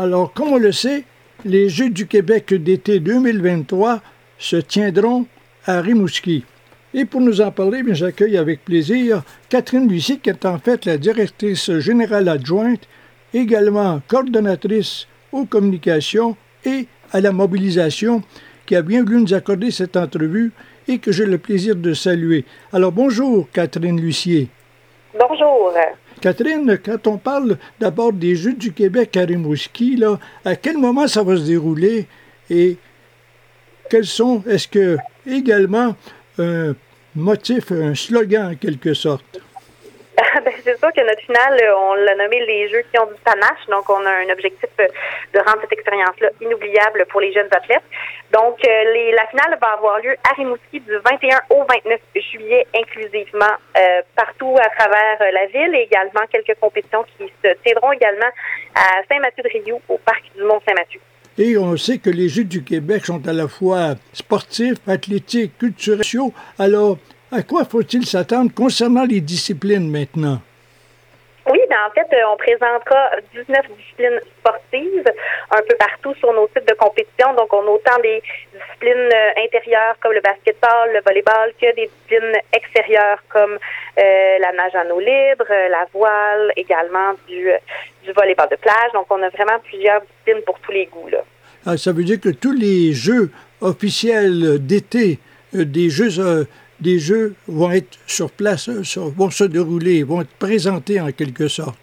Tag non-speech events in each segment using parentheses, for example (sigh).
Alors, comme on le sait, les Jeux du Québec d'été 2023 se tiendront à Rimouski. Et pour nous en parler, j'accueille avec plaisir Catherine Lucie, qui est en fait la directrice générale adjointe, également coordonnatrice aux communications et à la mobilisation, qui a bien voulu nous accorder cette entrevue et que j'ai le plaisir de saluer. Alors bonjour, Catherine Lucier. Bonjour. Catherine, quand on parle d'abord des Jeux du Québec à Rimouski, à quel moment ça va se dérouler et quels sont, est-ce que également un motif, un slogan en quelque sorte? C'est sûr que notre finale, on l'a nommé les Jeux qui ont du panache. Donc, on a un objectif de rendre cette expérience-là inoubliable pour les jeunes athlètes. Donc, euh, la finale va avoir lieu à Rimouski du 21 au 29 juillet, inclusivement euh, partout à travers euh, la ville et également quelques compétitions qui se tiendront également à Saint-Mathieu-de-Rioux, au parc du Mont-Saint-Mathieu. Et on sait que les Jeux du Québec sont à la fois sportifs, athlétiques, culturels. Alors, à quoi faut-il s'attendre concernant les disciplines maintenant? Oui, ben en fait, on présentera 19 disciplines sportives un peu partout sur nos sites de compétition. Donc, on a autant des disciplines intérieures comme le basketball, le volleyball, que des disciplines extérieures comme euh, la nage en eau libre, la voile, également du, du volleyball de plage. Donc, on a vraiment plusieurs disciplines pour tous les goûts. Là. Ah, ça veut dire que tous les jeux officiels d'été, euh, des jeux euh, des jeux vont être sur place, vont se dérouler, vont être présentés en quelque sorte.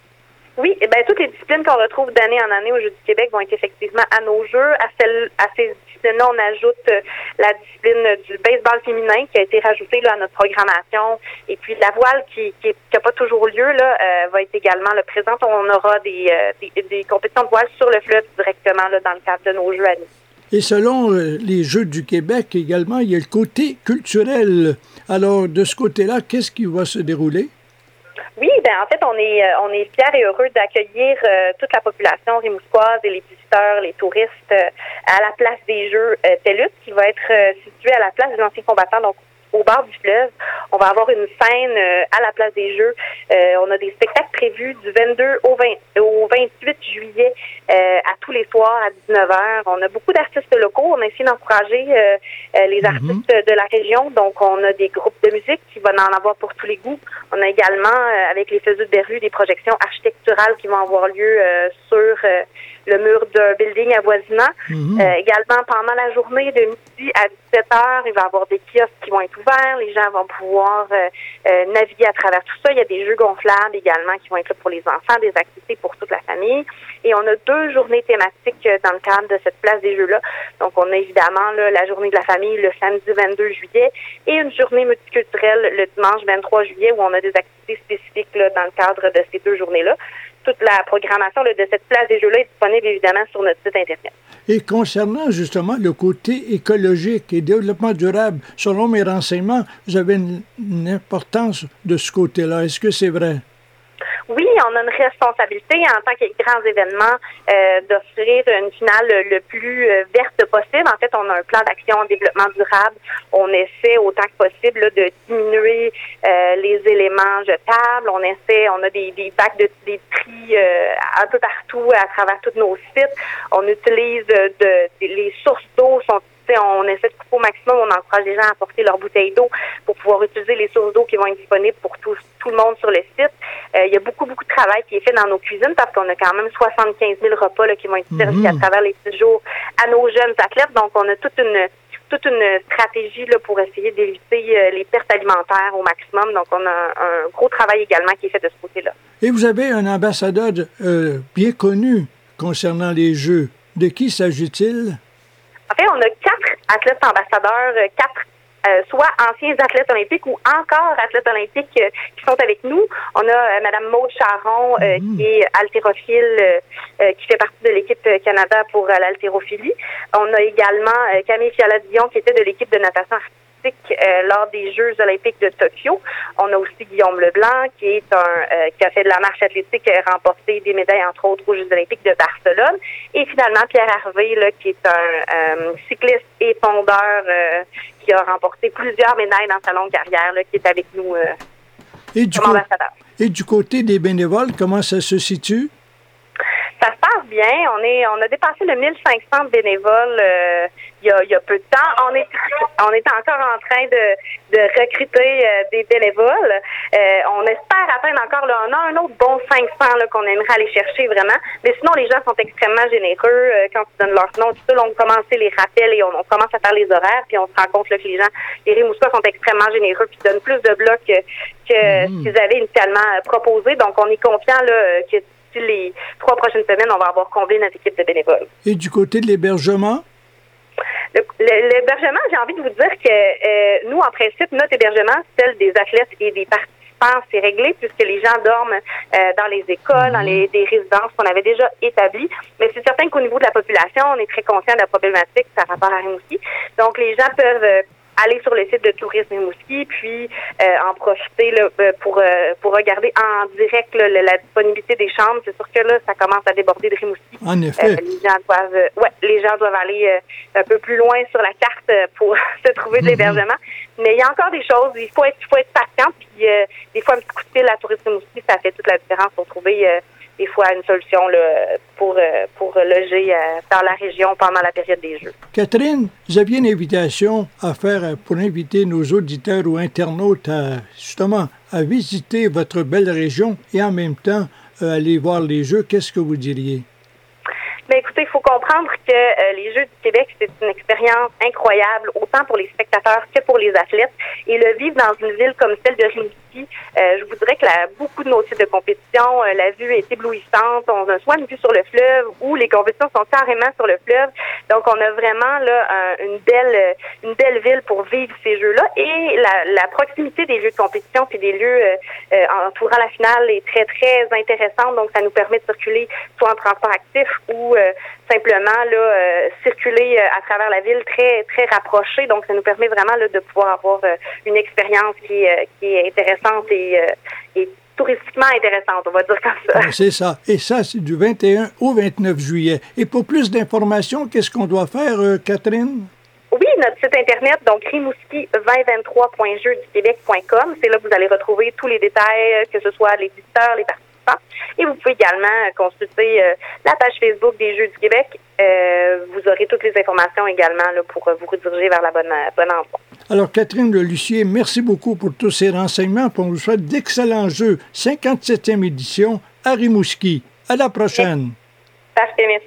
Oui, eh bien, toutes les disciplines qu'on retrouve d'année en année aux Jeux du Québec vont être effectivement à nos Jeux. À, celles, à ces disciplines-là, on ajoute euh, la discipline du baseball féminin qui a été rajoutée là, à notre programmation. Et puis la voile qui n'a qui, pas toujours lieu là, euh, va être également le présente. On aura des, euh, des, des, compétitions de voile sur le fleuve directement là, dans le cadre de nos Jeux à nous. Et selon les Jeux du Québec également, il y a le côté culturel. Alors, de ce côté-là, qu'est-ce qui va se dérouler? Oui, ben en fait, on est on est fiers et heureux d'accueillir euh, toute la population rimousquoise et les visiteurs, les touristes euh, à la place des Jeux euh, qui va être située à la place des anciens combattants, donc au bord du fleuve. On va avoir une scène euh, à la place des Jeux. Euh, on a des spectacles prévus du 22 au, 20, au 28 juillet euh, à tous les soirs à 19h. On a beaucoup d'artistes locaux. On a essayé d'encourager les mhm. artistes de la région. Donc, on a des groupes de musique qui vont en avoir pour tous les goûts. On a également, avec les Feux de Berru, des projections architecturales qui vont avoir lieu sur le mur d'un building avoisinant. Mhm. Euh, également, pendant la journée de midi à 17 heures, il va y avoir des kiosques qui vont être ouverts. Les gens vont pouvoir euh, euh, naviguer à travers tout ça. Il y a des jeux gonflables également qui vont être là pour les enfants, des activités pour toute la famille. Et on a deux journées thématiques dans le cadre de cette place des jeux-là. Donc, on a évidemment là, la journée de la famille le samedi 22 juillet et une journée multiculturelle le dimanche 23 juillet où on a des activités spécifiques là, dans le cadre de ces deux journées-là toute la programmation de cette place des Jeux-là est disponible évidemment sur notre site Internet. Et concernant justement le côté écologique et développement durable, selon mes renseignements, vous avez une importance de ce côté-là. Est-ce que c'est vrai? Oui, on a une responsabilité en tant que grands événements euh, d'offrir une finale le plus euh, verte possible. En fait, on a un plan d'action en développement durable. On essaie autant que possible de diminuer euh, les éléments jetables. On essaie, on a des, des bacs de des tri un peu partout à travers tous nos sites. On utilise de, les sources d'eau sont on essaie de couper au maximum, on encourage les gens à apporter leur bouteille d'eau pour pouvoir utiliser les sources d'eau qui vont être disponibles pour tout, tout le monde sur le site. Euh, il y a beaucoup, beaucoup de travail qui est fait dans nos cuisines parce qu'on a quand même 75 000 repas là, qui vont être servis à mhm. travers les six jours à nos jeunes athlètes. Donc, on a toute une toute une stratégie là, pour essayer d'éviter euh, les pertes alimentaires au maximum. Donc, on a un, gros travail également qui est fait de ce côté-là. Et vous avez un ambassadeur euh, bien connu concernant les Jeux. De qui s'agit-il? En fait, on a quatre athlètes ambassadeurs, quatre euh, soit anciens athlètes olympiques ou encore athlètes olympiques euh, qui sont avec nous. On a Madame Maude Charon mm-hmm. qui est haltérophile, qui fait partie de l'équipe Canada pour l'haltérophilie. On a également Camille Fiala-Dion qui était de l'équipe de natation euh, lors des Jeux olympiques de Tokyo. On a aussi Guillaume Leblanc, qui est un euh, qui a fait de la marche athlétique, et a remporté des médailles, entre autres, aux Jeux olympiques de Barcelone. Et finalement, Pierre Harvey, là, qui est un euh, cycliste et pondeur qui a remporté plusieurs médailles dans sa longue carrière, là, qui est avec nous et du, et du côté des bénévoles, comment ça se situe? Ça se passe bien. On est, on a dépassé le 1500 bénévoles euh, y a, il y a peu de temps. On est, on est encore en train de, de recruter euh, des bénévoles. Euh, on espère atteindre encore là, on a un autre bon 500 qu'on aimerait aller chercher vraiment. Mais sinon, les gens sont extrêmement généreux quand ils donnent leur nom. Tout ça, on commence les rappels et on, commence à faire les horaires. Puis on se rend compte que les gens, les Rimouskois sont extrêmement généreux puis donnent plus de blocs que, que mmh. qu'ils avaient initialement proposé. Donc, on est confiant là, que les trois prochaines semaines, on va avoir comblé notre équipe de bénévoles. Et du côté de l'hébergement? L'hébergement, j'ai envie de vous dire que euh, nous, en principe, notre hébergement, celle des athlètes et des participants, c'est réglé puisque les gens dorment euh, dans les écoles, dans les des résidences qu'on avait déjà établies. Mais c'est certain qu'au niveau de la population, on est très conscient de la problématique par rapport à Rimouski. Donc, les gens peuvent euh, aller sur le site de Tourisme Rimouski, puis euh, en profiter là, euh, pour euh, pour regarder en direct la disponibilité des chambres. C'est sûr que là, ça commence à déborder de Rimouski. En effet. les gens doivent, ouais, les gens doivent aller un peu plus loin sur la carte pour (laughs) se trouver de mhm. l'hébergement. Mais il y a encore des choses. Il faut être, il faut être patient. Puis des fois, un petit coup de fil à Tourisme Rimouski, ça fait toute la différence pour trouver des fois une solution pour, euh, pour loger euh, dans la région pendant la période des Jeux. Catherine, vous aviez une invitation à faire euh, pour inviter nos auditeurs ou internautes à justement à visiter votre belle région et en même temps aller voir les Jeux. Qu'est-ce que vous diriez? Mais écoutez, il faut comprendre que les Jeux du Québec, c'est une expérience incroyable, autant pour les spectateurs que pour les athlètes. Et le vivre dans une ville comme celle de Rimouski, je vous dirais que la, beaucoup de nos types de compétitions, euh, la vue est éblouissante. On a soit une vue sur le fleuve ou les compétitions sont carrément sur le fleuve. Donc, on a vraiment là une belle une belle ville pour vivre ces jeux-là. Et la, la, proximité des lieux de compétition puis des lieux euh, entourant la finale est très, très intéressante. Donc, ça nous permet de circuler soit en transport actif ou simplement là circuler à travers la ville très, très rapproché. Donc, ça nous permet vraiment là, de pouvoir avoir une expérience qui, qui est intéressante euh, touristiquement intéressante, on va dire comme ça. C'est ça. Et ça, c'est du 21 au 29 juillet. Et pour plus d'informations, qu'est-ce qu'on doit faire, euh, Catherine? Oui, notre site internet, donc rimouski2023.jeuduquebec.com. C'est là que vous allez retrouver tous les détails, que ce soit les visiteurs, les participants. Et vous pouvez également consulter euh, la page Facebook des Jeux du Québec. vous aurez toutes les informations également là, pour vous rediriger vers la bonne, bonne endroit. Alors, Catherine Le Lucier, merci beaucoup pour tous ces renseignements. On vous souhaite d'excellents jeux. 57e édition à. À la prochaine. Merci.